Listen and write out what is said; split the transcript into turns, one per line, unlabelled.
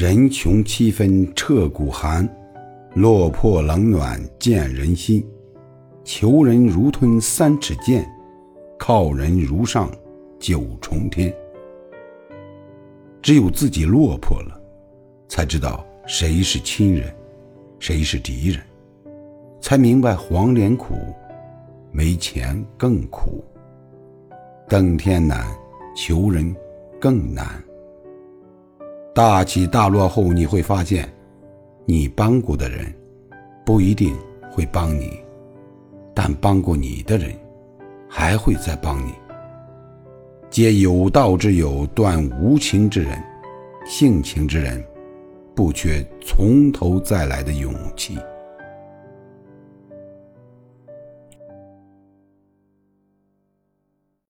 人穷七分彻骨寒，落魄冷暖见人心。求人如吞三尺剑，靠人如上九重天。只有自己落魄了，才知道谁是亲人，谁是敌人，才明白黄连苦，没钱更苦。登天难，求人更难。大起大落后，你会发现，你帮过的人不一定会帮你，但帮过你的人还会再帮你。皆有道之友，断无情之人，性情之人，不缺从头再来的勇气。